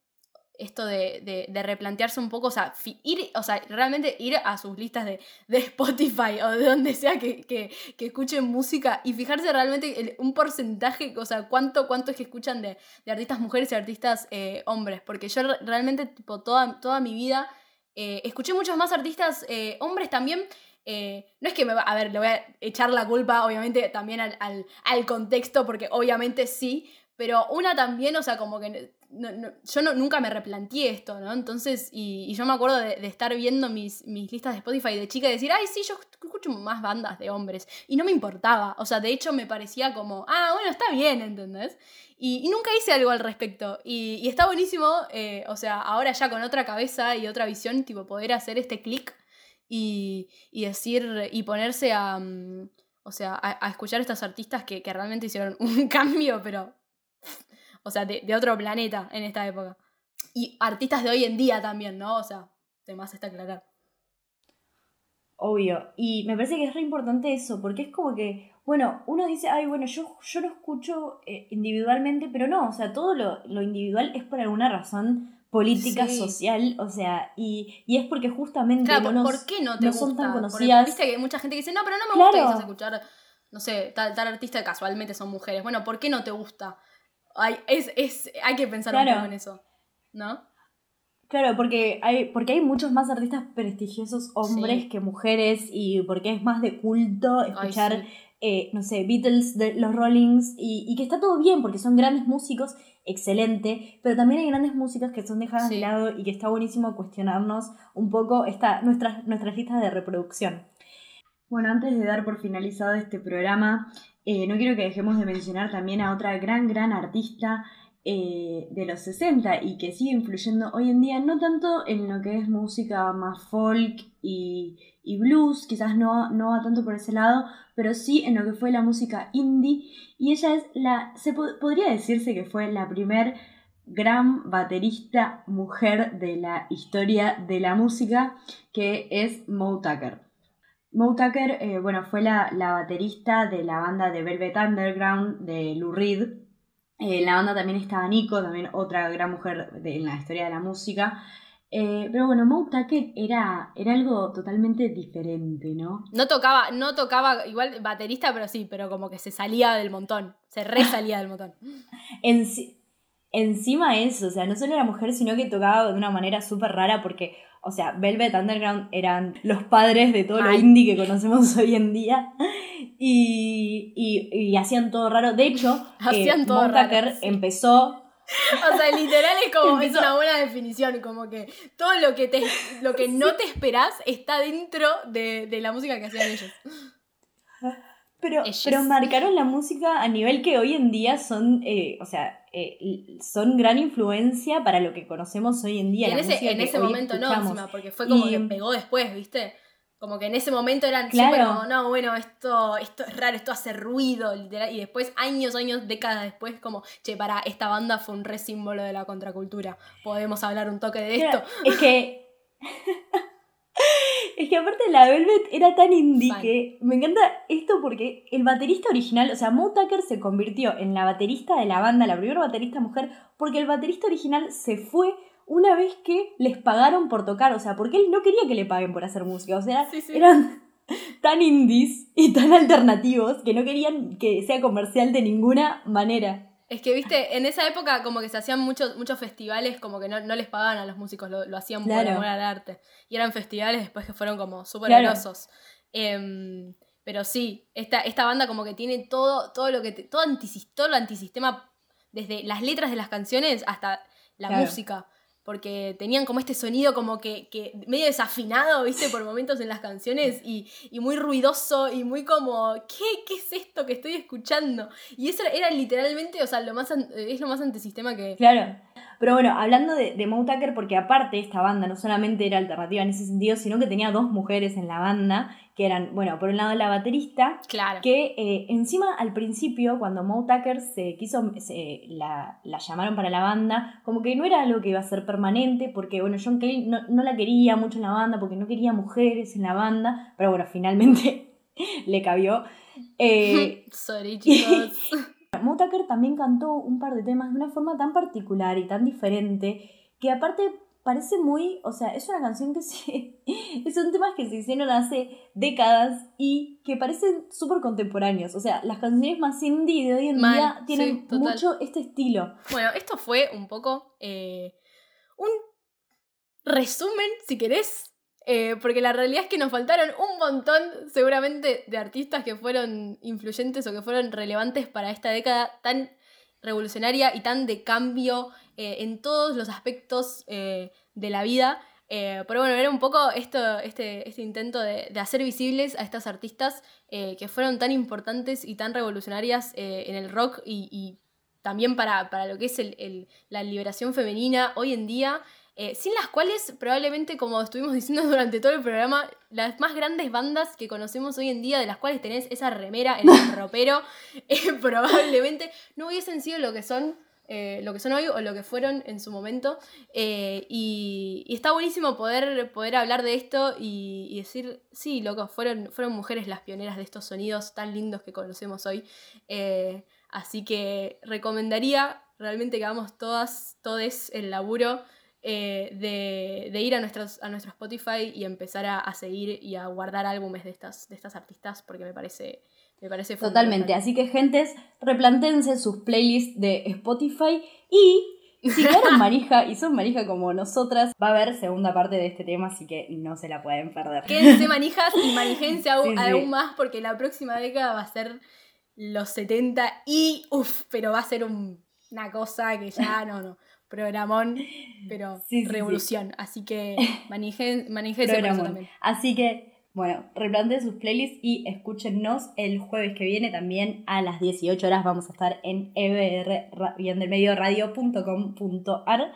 esto de, de, replantearse un poco, o sea, ir, o sea, realmente ir a sus listas de, de Spotify o de donde sea que, que, que, escuchen música y fijarse realmente un porcentaje, o sea, cuánto, cuánto es que escuchan de, artistas mujeres y artistas eh, hombres, porque yo realmente, tipo, toda, toda mi vida eh, escuché muchos más artistas eh, hombres también. no es que me va, a ver, le voy a echar la culpa, obviamente, también al, al, al contexto, porque obviamente sí, pero una también, o sea, como que yo no, nunca me replanteé esto, ¿no? Entonces, y, yo me acuerdo de, estar viendo mis, mis, listas de Spotify de chica y decir, ay, sí, yo escucho más bandas de hombres. Y no me importaba. O sea, de hecho me parecía como, ah, bueno, está bien, ¿entendés? Y, nunca hice algo al respecto. Y, está buenísimo, eh, o sea, ahora ya con otra cabeza y otra visión, tipo, poder hacer este clic y, decir, y ponerse a... Mm, o sea, a, escuchar a estos artistas que, que realmente hicieron *laughs* un cambio, pero o sea, de, otro planeta en esta época. Y artistas de hoy en día también, ¿no? O sea, más está aclarar. Obvio. Y me parece que es re importante eso, porque es como que, bueno, uno dice, ay, bueno, yo, yo lo escucho eh, individualmente, pero no, o sea, todo lo, individual es por alguna razón política, social, o sea, y, y, es porque justamente claro, ¿por qué no te son tan conocidas. Porque viste que hay mucha gente que dice, no, pero no me gusta escuchar no sé, tal, tal artista casualmente son mujeres. Bueno, ¿por qué no te gusta? Hay, es, es, hay que pensar un Claro. poco en eso, ¿no? Claro, porque hay, porque hay muchos más artistas prestigiosos hombres Sí. que mujeres y porque es más de culto escuchar, sí. eh, no sé, Beatles, de los Rollings y, y que está todo bien porque son grandes músicos, excelente, pero también hay grandes músicas que son dejadas Sí. de lado y que está buenísimo cuestionarnos un poco esta, nuestras, nuestras listas de reproducción. Bueno, antes de dar por finalizado este programa, eh, no quiero que dejemos de mencionar también a otra gran, gran artista eh, de los 60 y que sigue influyendo hoy en día, no tanto en lo que es música más folk y, y blues, quizás no, no va tanto por ese lado, pero sí en lo que fue la música indie. Y ella es la, se po- podría decirse que fue la primer gran baterista mujer de la historia de la música, que es Moe Tucker. Moe Tucker, eh, bueno, fue la, la baterista de la banda de Velvet Underground de Lou Reed. Eh, en la banda también estaba Nico, también otra gran mujer de- en la historia de la música. Eh, pero bueno, Moe Tucker era, era algo totalmente diferente, ¿no? No tocaba, no tocaba igual baterista, pero sí, pero como que se salía del montón. Se resalía del montón. *laughs* Enci- encima eso, o sea, no solo era mujer, sino que tocaba de una manera súper rara porque, o sea, Velvet Underground eran los padres de todo lo Ay. indie que conocemos *laughs* hoy en día y, y- y hacían todo raro. De hecho, *laughs* Hacían eh, todo Moe raro, sí. empezó... *laughs* O sea, literal es como, es una buena definición, como que todo lo que te, lo que no te esperás está dentro de, de la música que hacían ellos. Pero, Ellos. pero marcaron la música a nivel que hoy en día son, eh, o sea, eh, son gran influencia para lo que conocemos hoy en día. Y en la ese, en ese momento no, escuchamos. encima, porque fue como Y- que pegó después, ¿viste? Como que en ese momento eran Claro. súper como, no, bueno, esto, esto es raro, esto hace ruido, literal. Y después, años, años, décadas después, como, che, para, esta banda fue un re símbolo de la contracultura. Podemos hablar un toque de esto. Es que. *laughs* es que aparte la Velvet era tan indie que me encanta esto porque el baterista original, o sea, Moe Tucker se convirtió en la baterista de la banda, la primera baterista mujer, porque el baterista original se fue una vez que les pagaron por tocar, o sea, porque él no quería que le paguen por hacer música, o sea, Sí, sí. eran *laughs* tan indies y tan alternativos que no querían que sea comercial de ninguna manera. Es que, viste, en esa época como que se hacían muchos, muchos festivales como que no, no les pagaban a los músicos, lo, lo hacían por Claro. amor al arte. Y eran festivales después que fueron como súper Claro. grosos. Em, pero sí, esta, esta banda como que tiene todo, todo lo que te- todo, antisis- todo lo antisistema, desde las letras de las canciones hasta la Claro. música. Porque tenían como este sonido como que, que medio desafinado, viste, por momentos en las canciones y, y muy ruidoso y muy como, ¿qué, ¿qué es esto que estoy escuchando? Y eso era, era literalmente, o sea, lo más es lo más antisistema que... Claro. Pero bueno, hablando de, de Moe Tucker, porque aparte esta banda no solamente era alternativa en ese sentido, sino que tenía dos mujeres en la banda, que eran, bueno, por un lado la baterista, Claro. que eh, encima al principio, cuando Moe Tucker se quiso, se, la, la llamaron para la banda, como que no era algo que iba a ser permanente, porque bueno, John Cale no, no la quería mucho en la banda, porque no quería mujeres en la banda, pero bueno, finalmente *laughs* le cabió. Eh, *laughs* Sorry, chicos. *laughs* Moe Tucker también cantó un par de temas de una forma tan particular y tan diferente que aparte parece muy, o sea, es una canción que *laughs* se, son temas que se hicieron hace décadas y que parecen súper contemporáneos, o sea, las canciones más indie de hoy en Mal, día tienen mucho este estilo. Bueno, esto fue un poco eh, un resumen, si querés, eh, porque la realidad es que nos faltaron un montón, seguramente, de artistas que fueron influyentes o que fueron relevantes para esta década tan revolucionaria y tan de cambio eh, en todos los aspectos eh, de la vida. Pero bueno, era un poco esto, este, este intento de, de hacer visibles a estas artistas que fueron tan importantes y tan revolucionarias en el rock y, también para, para lo que es el- la liberación femenina hoy en día, eh, sin las cuales probablemente, como estuvimos *laughs* diciendo durante todo el programa, las más grandes bandas que conocemos hoy en día, de las cuales tenés esa remera en el *laughs* ropero, eh, *laughs* probablemente no hubiesen sido lo que son. eh, lo que son hoy o lo que fueron en su momento. Y, y está buenísimo poder, poder hablar de esto y, y decir, sí, loco, fueron, fueron mujeres las pioneras de estos sonidos tan lindos que conocemos hoy. Así que recomendaría realmente que hagamos todas, todes el laburo eh, de, de ir a, nuestros, a nuestro Spotify y empezar a, a seguir y a guardar álbumes de estas, de estas artistas porque me parece Me parece Totalmente. Así que, gentes, replantéense sus playlists de Spotify y si quedaron *laughs* manija y son manija como nosotras, va a haber segunda parte de este tema, así que no se la pueden perder. Quédense manijas y *laughs* manijense aún, Sí, sí. aún más porque la próxima década va a ser los 70 y uff, pero va a ser un- una cosa que ya no, no, programón, pero Sí, sí, sí. revolución. Así que *laughs* eso Programón. también. Así que, bueno, replanteen sus playlists y escúchennos el jueves que viene también a las 18 horas. Vamos a estar en ebr, ra- bien del medio radio.com.ar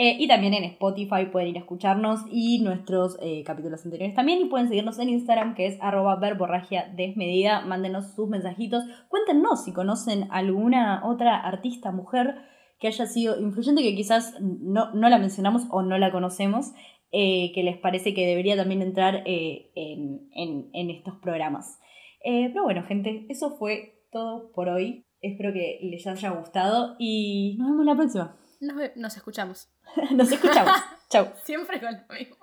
eh, y también en Spotify pueden ir a escucharnos y nuestros eh, capítulos anteriores también. Y pueden seguirnos en Instagram que es arroba verborragia desmedida. Mándenos sus mensajitos. Cuéntenos si conocen alguna otra artista mujer que haya sido influyente que quizás no, no la mencionamos o no la conocemos eh, que les parece que debería también entrar eh, en, en- en estos programas. Eh, pero bueno, gente, eso fue todo por hoy. Espero que les haya gustado y nos vemos la próxima. Nos, nos escuchamos. *laughs* Nos escuchamos. *laughs* Chau. Siempre con lo mismo.